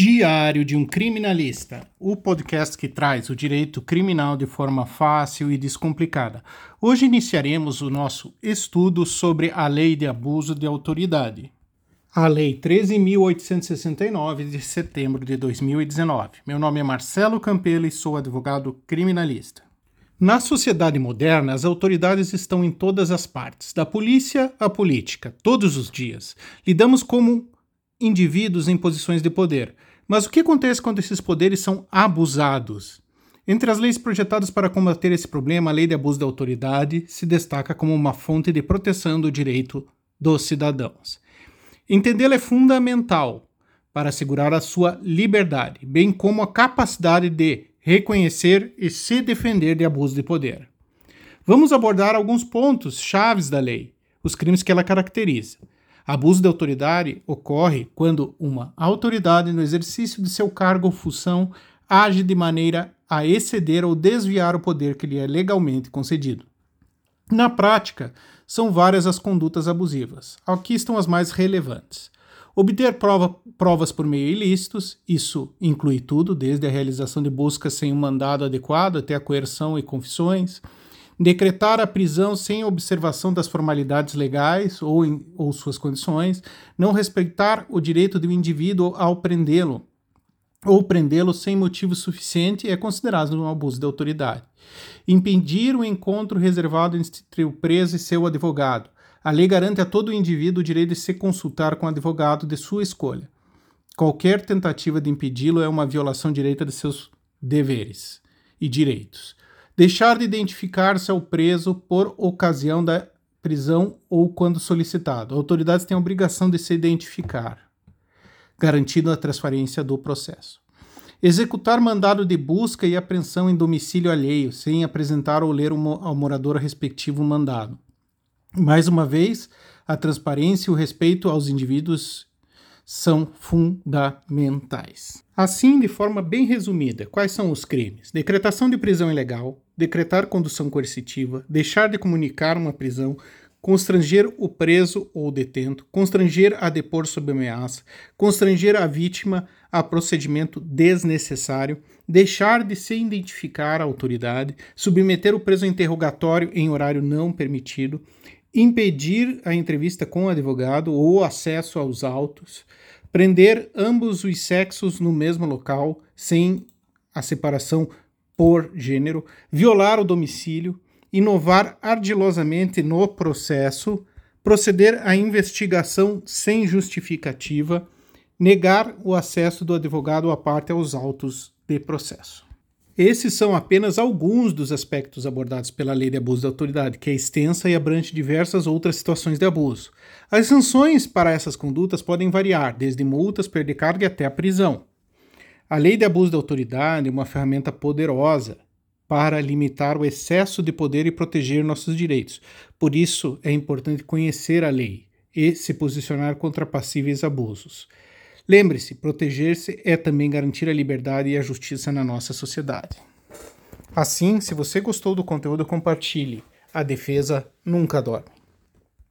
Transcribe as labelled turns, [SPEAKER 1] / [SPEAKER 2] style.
[SPEAKER 1] Diário de um Criminalista, o podcast que traz o direito criminal de forma fácil e descomplicada. Hoje iniciaremos o nosso estudo sobre a Lei de Abuso de Autoridade. A Lei 13.869 de setembro de 2019. Meu nome é Marcelo Campelo e sou advogado criminalista. Na sociedade moderna, as autoridades estão em todas as partes, da polícia à política, todos os dias. Lidamos como indivíduos em posições de poder. Mas o que acontece quando esses poderes são abusados? Entre as leis projetadas para combater esse problema, a Lei de Abuso da Autoridade se destaca como uma fonte de proteção do direito dos cidadãos. Entendê-la é fundamental para assegurar a sua liberdade, bem como a capacidade de reconhecer e se defender de abuso de poder. Vamos abordar alguns pontos chaves da lei, os crimes que ela caracteriza. Abuso de autoridade ocorre quando uma autoridade, no exercício de seu cargo ou função, age de maneira a exceder ou desviar o poder que lhe é legalmente concedido. Na prática, são várias as condutas abusivas. Aqui estão as mais relevantes. Obter prova, provas por meio ilícitos, isso inclui tudo, desde a realização de buscas sem um mandado adequado até a coerção e confissões decretar a prisão sem observação das formalidades legais ou, em, ou suas condições, não respeitar o direito do indivíduo ao prendê-lo ou prendê-lo sem motivo suficiente é considerado um abuso de autoridade. Impedir o encontro reservado entre o preso e seu advogado. A lei garante a todo indivíduo o direito de se consultar com o advogado de sua escolha. Qualquer tentativa de impedi-lo é uma violação direta de seus deveres e direitos. Deixar de identificar-se ao preso por ocasião da prisão ou quando solicitado. Autoridades têm a obrigação de se identificar, garantindo a transparência do processo. Executar mandado de busca e apreensão em domicílio alheio, sem apresentar ou ler ao morador respectivo mandado. Mais uma vez, a transparência e o respeito aos indivíduos são fundamentais. Assim, de forma bem resumida, quais são os crimes? Decretação de prisão ilegal, decretar condução coercitiva, deixar de comunicar uma prisão, constranger o preso ou detento, constranger a depor sob ameaça, constranger a vítima a procedimento desnecessário, deixar de se identificar a autoridade, submeter o preso a interrogatório em horário não permitido, impedir a entrevista com o advogado ou acesso aos autos, prender ambos os sexos no mesmo local, sem a separação por gênero, violar o domicílio, inovar ardilosamente no processo, proceder à investigação sem justificativa, negar o acesso do advogado à parte aos autos de processo. Esses são apenas alguns dos aspectos abordados pela Lei de Abuso de Autoridade, que é extensa e abrange diversas outras situações de abuso. As sanções para essas condutas podem variar, desde multas, perder carga até a prisão. A lei de abuso de autoridade é uma ferramenta poderosa para limitar o excesso de poder e proteger nossos direitos. Por isso, é importante conhecer a lei e se posicionar contra passíveis abusos. Lembre-se, proteger-se é também garantir a liberdade e a justiça na nossa sociedade. Assim, se você gostou do conteúdo, compartilhe. A defesa nunca dorme.